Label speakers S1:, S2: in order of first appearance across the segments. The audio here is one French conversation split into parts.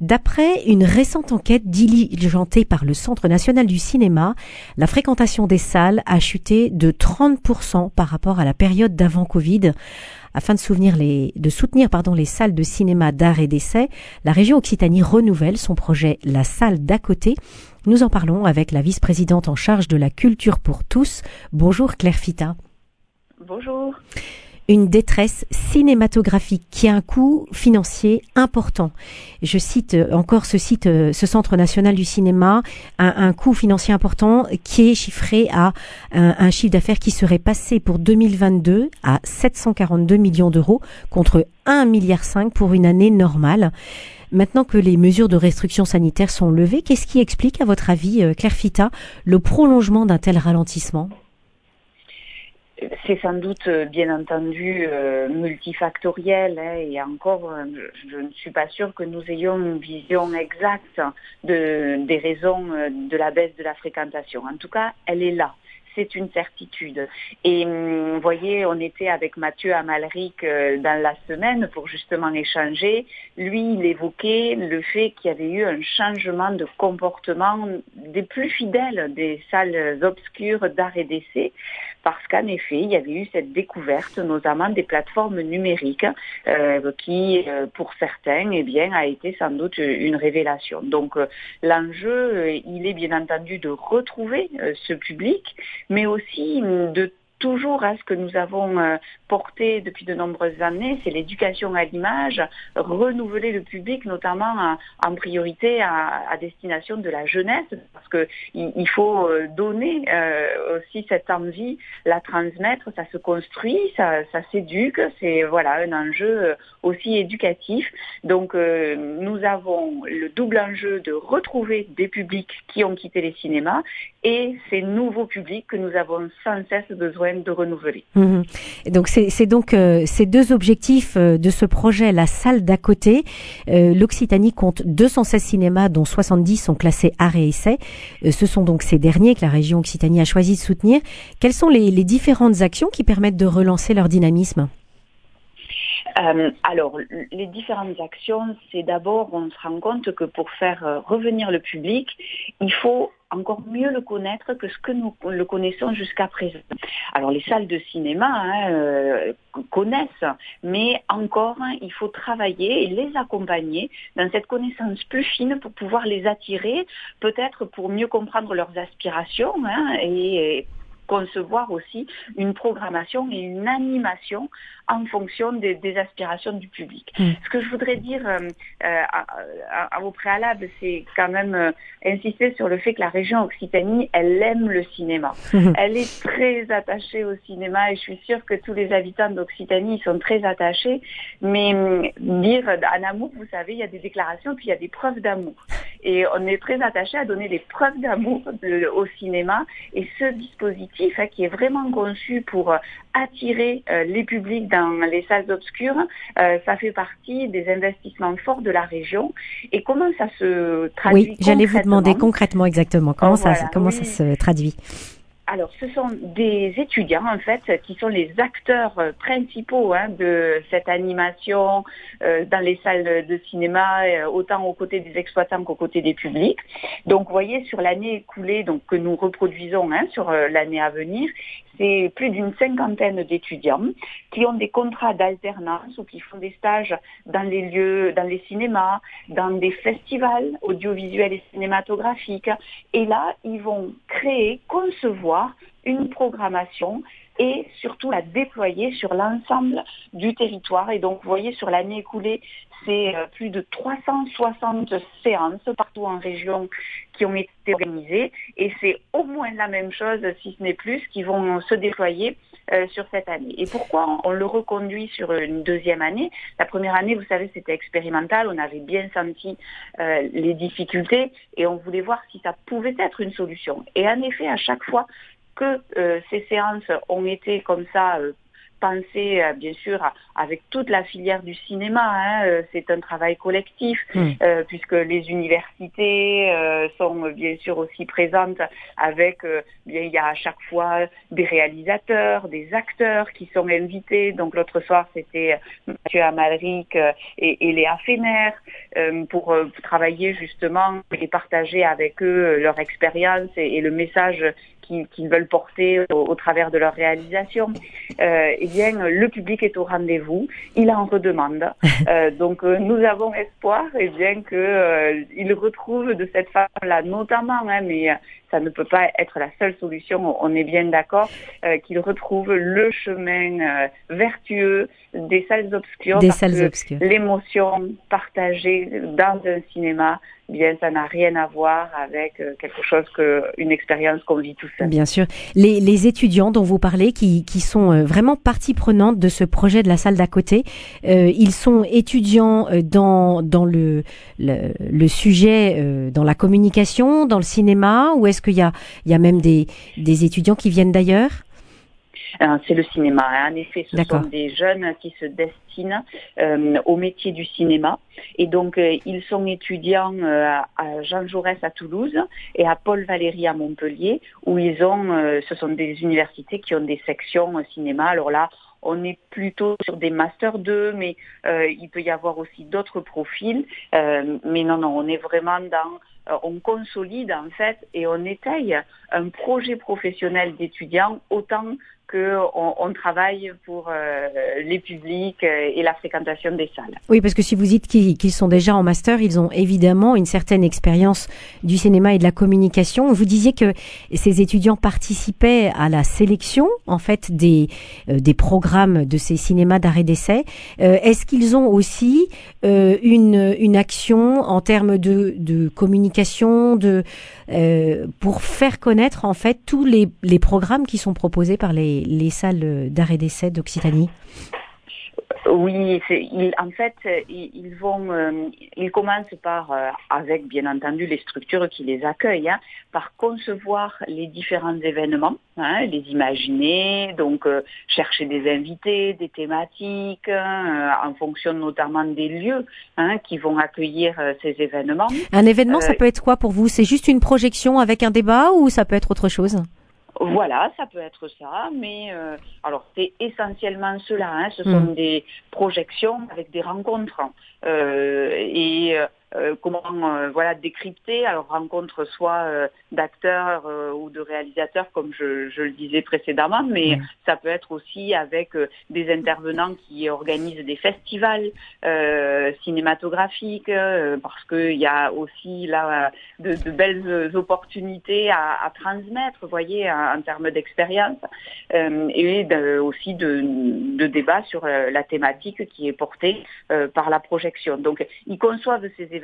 S1: D'après une récente enquête diligentée par le Centre national du cinéma, la fréquentation des salles a chuté de 30% par rapport à la période d'avant Covid. Afin de soutenir les, de soutenir les salles de cinéma d'art et d'essai, la région Occitanie renouvelle son projet La salle d'à côté. Nous en parlons avec la vice-présidente en charge de la culture pour tous. Bonjour Claire Fita.
S2: Bonjour
S1: une détresse cinématographique qui a un coût financier important. Je cite encore ce site, ce Centre national du cinéma, un, coût financier important qui est chiffré à un, chiffre d'affaires qui serait passé pour 2022 à 742 millions d'euros contre 1,5 milliard pour une année normale. Maintenant que les mesures de restriction sanitaire sont levées, qu'est-ce qui explique, à votre avis, euh, Claire Fita, le prolongement d'un tel ralentissement?
S2: C'est sans doute euh, bien entendu euh, multifactoriel hein, et encore, euh, je, ne suis pas sûre que nous ayons une vision exacte des raisons de la baisse de la fréquentation. En tout cas, elle est là c'est une certitude. Et hum, vous voyez, on était avec Mathieu Amalric dans la semaine pour justement échanger. Lui, il évoquait le fait qu'il y avait eu un changement de comportement des plus fidèles des salles obscures d'art et d'essai parce qu'en effet, il y avait eu cette découverte, notamment des plateformes numériques, euh, qui, euh, pour certains, eh bien, a été sans doute une révélation. Donc, euh, l'enjeu, il est bien entendu de retrouver ce public, mais aussi de toujours à ce que nous avons euh, porté depuis de nombreuses années, c'est l'éducation à l'image, renouveler le public, notamment en priorité à, destination de la jeunesse, parce qu'il il faut euh, donner euh, aussi cette envie, la transmettre, ça se construit, ça, ça s'éduque, c'est voilà un enjeu aussi éducatif. Donc nous avons le double enjeu de retrouver des publics qui ont quitté les cinémas et ces nouveaux publics que nous avons sans cesse besoin de renouveler.
S1: Mhm. donc c'est donc euh, ces deux objectifs euh, de ce projet, la salle d'à côté. Euh, L'Occitanie compte 216 cinémas dont 70 sont classés art et essai. ce sont donc ces derniers que la région Occitanie a choisi de soutenir. Quelles sont les, les différentes actions qui permettent de relancer leur dynamisme?
S2: Alors, les différentes actions, c'est d'abord, on se rend compte que pour faire revenir le public, il faut encore mieux le connaître que ce que nous le connaissons jusqu'à présent. Alors les salles de cinéma hein, euh, connaissent, mais encore hein, il faut travailler et les accompagner dans cette connaissance plus fine pour pouvoir les attirer, peut-être pour mieux comprendre leurs aspirations hein, et concevoir aussi une programmation et une animation en fonction des, aspirations du public. Mm. Ce que je voudrais dire euh, euh, à, vos préalables, c'est quand même euh, insister sur le fait que la région Occitanie, elle aime le cinéma. Mm-hmm. Elle est très attachée au cinéma et je suis sûre que tous les habitants d'Occitanie sont très attachés. Mais mm, dire en amour, vous savez, il y a des déclarations puis il y a des preuves d'amour. Et on est très attaché à donner des preuves d'amour au cinéma. Et ce dispositif hein, qui est vraiment conçu pour attirer les publics dans les salles obscures, euh, ça fait partie des investissements forts de la région. Et comment ça se traduit
S1: Oui, j'allais vous demander concrètement? exactement comment, ça, comment ça se traduit?
S2: Alors, ce sont des étudiants, en fait, qui sont les acteurs euh, principaux hein, de cette animation euh, dans les salles de cinéma, euh, autant aux côtés des exploitants qu'aux côtés des publics. Donc, vous voyez, sur l'année écoulée, donc que nous reproduisons hein, sur l'année à venir, c'est plus d'une cinquantaine d'étudiants qui ont des contrats d'alternance ou qui font des stages dans les lieux, dans les cinémas, dans des festivals audiovisuels et cinématographiques. Et là, ils vont créer, concevoir une programmation et surtout la déployer sur l'ensemble du territoire. Et donc, vous voyez, sur l'année écoulée, c'est euh, plus de 360 séances partout en région qui ont été organisées. Et c'est au moins la même chose, si ce n'est plus, qui vont se déployer euh, sur cette année. Et pourquoi on le reconduit sur une deuxième année? La première année, vous savez, c'était expérimental, on avait bien senti euh, les difficultés et on voulait voir si ça pouvait être une solution. Et en effet, à chaque fois que ces séances ont été comme ça penser, bien sûr, avec toute la filière du cinéma. Hein, c'est un travail collectif, hmm. puisque les universités sont bien sûr aussi présentes avec, bien, il y a à chaque fois des réalisateurs, des acteurs qui sont invités. Donc l'autre soir, c'était Mathieu Amalric et, Léa Fener pour, travailler justement et partager avec eux leur expérience et le message qu'ils veulent porter au, travers de leur réalisation, euh, eh bien, le public est au rendez-vous, il en redemande. Euh, donc, euh, nous avons espoir, et eh bien, qu'il retrouve de cette façon-là, notamment, hein, mais ça ne peut pas être la seule solution, on est bien d'accord, qu'il retrouve le chemin vertueux des salles obscures.
S1: Des salles obscures.
S2: L'émotion partagée dans un cinéma, bien, ça n'a rien à voir avec euh, quelque chose que une expérience qu'on vit tout seul.
S1: Bien sûr, les, les, étudiants dont vous parlez, qui, qui sont euh, vraiment partie prenante de ce projet de la salle d'à côté, euh, ils sont étudiants dans dans le le, le sujet, dans la communication, dans le cinéma, ou est-ce qu'il y a il y a même des des étudiants qui viennent d'ailleurs?
S2: Euh, c'est le cinéma. Hein. En effet, ce sont des jeunes qui se destinent euh, au métier du cinéma. Et donc, euh, ils sont étudiants à Jean Jaurès à Toulouse et à Paul Valéry à Montpellier, où ils ont, ce sont des universités qui ont des sections cinéma. Alors là, on est plutôt sur des masters 2, mais il peut y avoir aussi d'autres profils. mais non, non, on est vraiment dans, on consolide en fait et on étaye un projet professionnel d'étudiants autant qu'on on travaille pour euh, les publics euh, et la fréquentation des salles.
S1: Oui, parce que si vous dites qu'ils sont déjà en master, ils ont évidemment une certaine expérience du cinéma et de la communication. Vous disiez que ces étudiants participaient à la sélection, en fait, des, euh, des programmes de ces cinémas d'arrêt d'essai. Est-ce qu'ils ont aussi une, une action en termes de, de communication, de pour faire connaître en fait tous les, les programmes qui sont proposés par les les, salles d'arrêt d'essai d'Occitanie
S2: oui, en fait, ils vont, euh, ils commencent par, euh, avec bien entendu les structures qui les accueillent, hein, par concevoir les différents événements, hein, les imaginer, donc euh, chercher des invités, des thématiques, hein, en fonction notamment des lieux qui vont accueillir ces événements.
S1: Un événement, ça peut être quoi pour vous? C'est juste une projection avec un débat ou ça peut être autre chose?
S2: Voilà, ça peut être ça, mais euh, alors c'est essentiellement cela. Hein, ce sont mm. des projections avec des rencontres euh, et euh, euh, comment euh, voilà décrypter. Alors rencontre soit euh, d'acteurs ou de réalisateurs comme je, je, le disais précédemment mais ça peut être aussi avec des intervenants qui organisent des festivals cinématographiques parce qu'il y a aussi là de, de belles opportunités à, à, transmettre voyez en, termes d'expérience et aussi de, de débats sur la thématique qui est portée par la projection. Donc ils conçoivent ces événements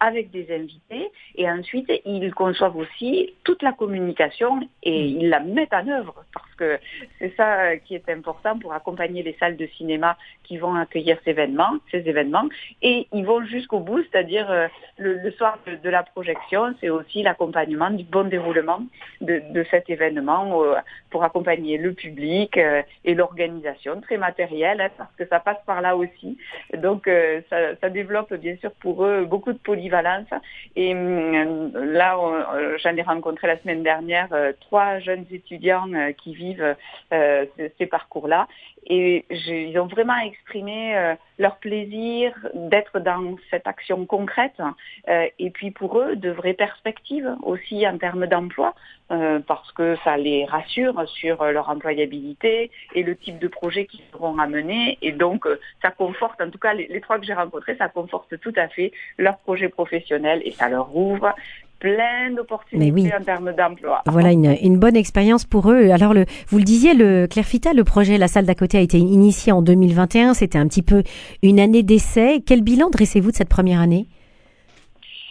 S2: avec des invités et ensuite ils conçoivent aussi toute la communication et mm. ils la mettent en œuvre parce que c'est ça qui est important pour accompagner les salles de cinéma qui vont accueillir ces événements, ces événements et ils vont jusqu'au bout, c'est-à-dire euh, le, soir de, la projection, c'est aussi l'accompagnement du bon déroulement de, cet événement euh, pour accompagner le public euh, et l'organisation, très matérielle hein, parce que ça passe par là aussi. Donc ça, ça développe bien sûr pour eux beaucoup de polyvalence. Et hum, là, euh, j'en ai rencontré la semaine dernière euh, trois jeunes étudiants euh, qui vivent ces parcours-là. Et ils ont vraiment exprimé leur plaisir d'être dans cette action concrète. et puis pour eux, de vraies perspectives aussi en termes d'emploi, parce que ça les rassure sur leur employabilité et le type de projet qu'ils seront à mener. Et donc, ça conforte, en tout cas, les, les trois que j'ai rencontrés, ça conforte tout à fait leur projet professionnel et ça leur ouvre plein d'opportunités en termes d'emploi.
S1: Voilà une, une bonne expérience pour eux. Alors le, vous le disiez, le Claire le projet La Salle d'à côté a été initié en 2021. C'était un petit peu une année d'essai. Quel bilan dressez-vous de cette première année?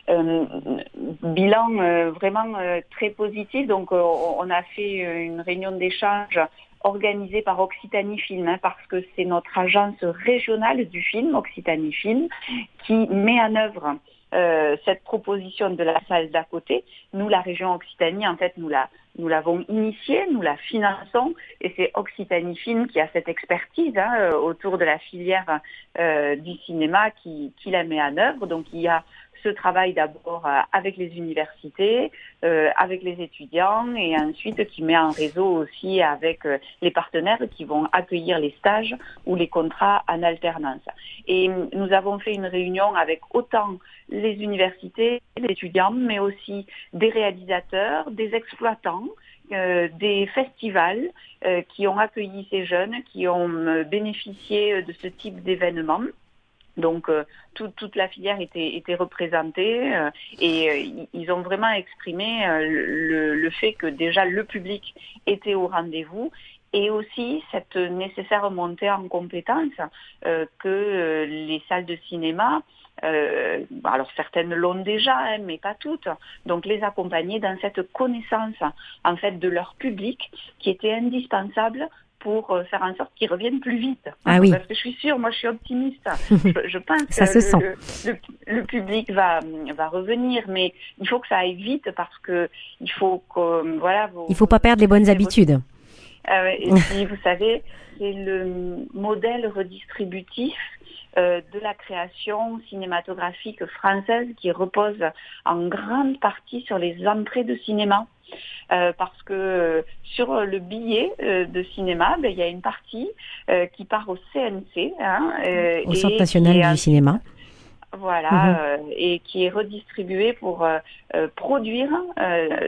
S2: Euh, bilan euh, vraiment euh, très positif. Donc, on a fait une réunion d'échange organisée par Occitanie Film, hein, parce que c'est notre agence régionale du film, Occitanie Film, qui met en œuvre cette proposition de la salle d'à côté. Nous, la région Occitanie, en fait, nous la nous l'avons initiée, nous la finançons, et c'est Occitanie Film qui a cette expertise hein, autour de la filière du cinéma qui, qui la met en œuvre. Donc il y a ce travail d'abord euh, avec les universités, euh, avec les étudiants et ensuite qui met en réseau aussi avec euh, les partenaires qui vont accueillir les stages ou les contrats en alternance. Et nous avons fait une réunion avec autant les universités, les étudiants, mais aussi des réalisateurs, des exploitants, des festivals qui ont accueilli ces jeunes, qui ont bénéficié de ce type d'événements. Donc euh, toute la filière était, était représentée euh, et euh, ils ont vraiment exprimé le, le, fait que déjà le public était au rendez-vous et aussi cette nécessaire montée en compétence que les salles de cinéma alors certaines l'ont déjà, hein, mais pas toutes. Donc les accompagner dans cette connaissance en fait de leur public qui était indispensable pour euh, faire en sorte qu'ils reviennent plus vite.
S1: Ah oui.
S2: Parce que je suis sûre, moi je suis optimiste. je, pense
S1: ça
S2: que
S1: se
S2: le,
S1: sent.
S2: Le, public va, va revenir, mais il faut que ça aille vite parce que il faut que voilà.
S1: Vos, il faut pas perdre les bonnes habitudes.
S2: Euh, et puis vous savez, c'est le modèle redistributif euh, de la création cinématographique française qui repose en grande partie sur les entrées de cinéma. Euh, parce que euh, sur le billet euh, de cinéma, ben, il y a une partie qui part au CNC.
S1: Hein, au Centre national du cinéma
S2: voilà, mhm. euh, et qui est redistribué pour euh, euh, produire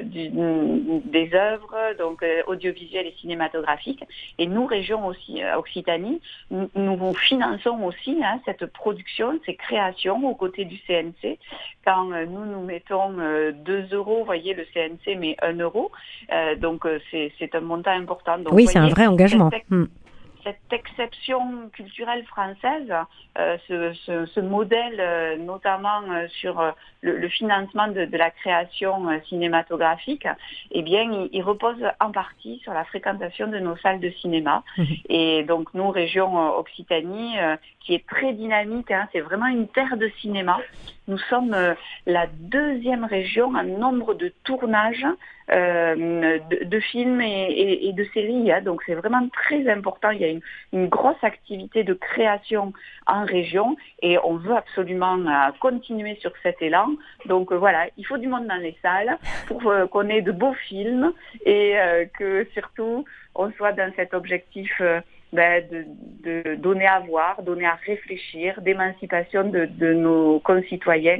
S2: des œuvres donc audiovisuelles et cinématographiques. Et nous, région aussi Occitanie, nous, nous finançons aussi hein, cette production, ces créations aux côtés du CNC. Quand nous nous mettons 2 euros, vous voyez, le CNC met 1 euro, donc c'est un montant important. Donc,
S1: oui, c'est un vrai engagement
S2: cette exception culturelle française, euh, ce, modèle euh, notamment euh, sur le, financement de, la création cinématographique, eh bien, il, repose en partie sur la fréquentation de nos salles de cinéma. Mhm. Et donc, nous, région Occitanie, qui est très dynamique, hein, c'est vraiment une terre de cinéma. Nous sommes la deuxième région en nombre de tournages euh, de, films et, de séries. Hein. Donc c'est vraiment très important. Il y a une, grosse activité de création en région et on veut absolument euh, continuer sur cet élan. Donc euh, voilà, il faut du monde dans les salles pour qu'on ait de beaux films et que surtout on soit dans cet objectif. Ben, de, donner à voir, donner à réfléchir, d'émancipation de nos concitoyens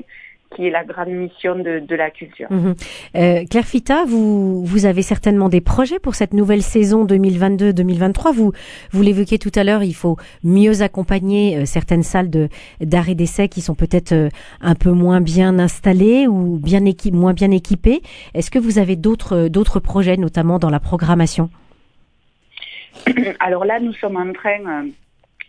S2: qui est la grande mission de, de la culture.
S1: Mhm. Euh, Claire Fita, vous, vous avez certainement des projets pour cette nouvelle saison 2022-2023. Vous, vous l'évoquiez tout à l'heure, il faut mieux accompagner euh, certaines salles de d'arrêt d'essai qui sont peut-être euh, un peu moins bien installées ou bien moins bien équipées. Est-ce que vous avez d'autres d'autres projets, notamment dans la programmation?
S2: Alors là, nous sommes en train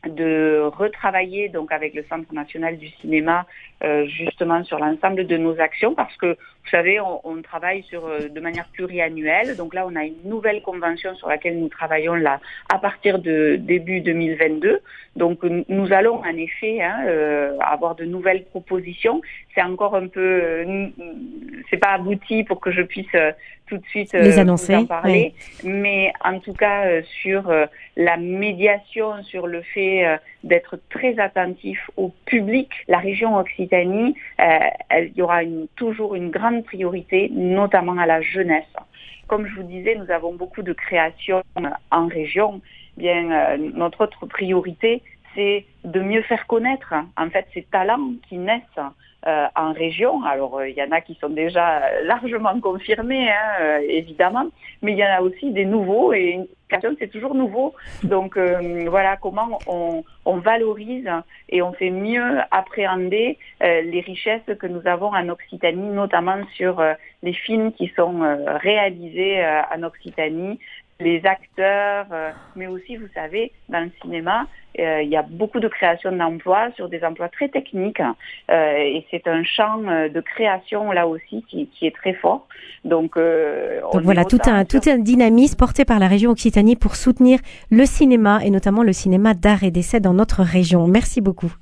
S2: de retravailler donc avec le Centre national du cinéma euh, justement sur l'ensemble de nos actions parce que vous savez on, on, travaille sur euh, de manière pluriannuelle. Donc là on a une nouvelle convention sur laquelle nous travaillons là à partir de début 2022 donc nous allons en effet hein, euh, avoir de nouvelles propositions. C'est encore un peu c'est pas abouti pour que je puisse tout de suite
S1: Les annoncer,
S2: en parler. Mais en tout cas sur la médiation sur le fait euh, d'être très attentif au public. La région Occitanie, euh, il y aura toujours une grande priorité, notamment à la jeunesse. Comme je vous disais, nous avons beaucoup de créations en région. Bien, euh, notre autre priorité, c'est de mieux faire connaître en fait ces talents qui naissent euh, en région. Alors, il y en a qui sont déjà largement confirmés, hein, évidemment, mais il y en a aussi des nouveaux et une création, c'est toujours nouveau. Donc, euh, voilà comment on, valorise et on fait mieux appréhender euh, les richesses que nous avons en Occitanie, notamment sur les films qui sont réalisés en Occitanie, les acteurs, euh, mais aussi, vous savez, dans le cinéma, euh, il y a beaucoup de création d'emplois sur des emplois très techniques euh, et c'est un champ de création là aussi qui, qui est très fort. Donc,
S1: Donc voilà, tout un, tout un dynamisme porté par la région Occitanie pour soutenir le cinéma et notamment le cinéma d'art et d'essai dans notre région. Merci beaucoup.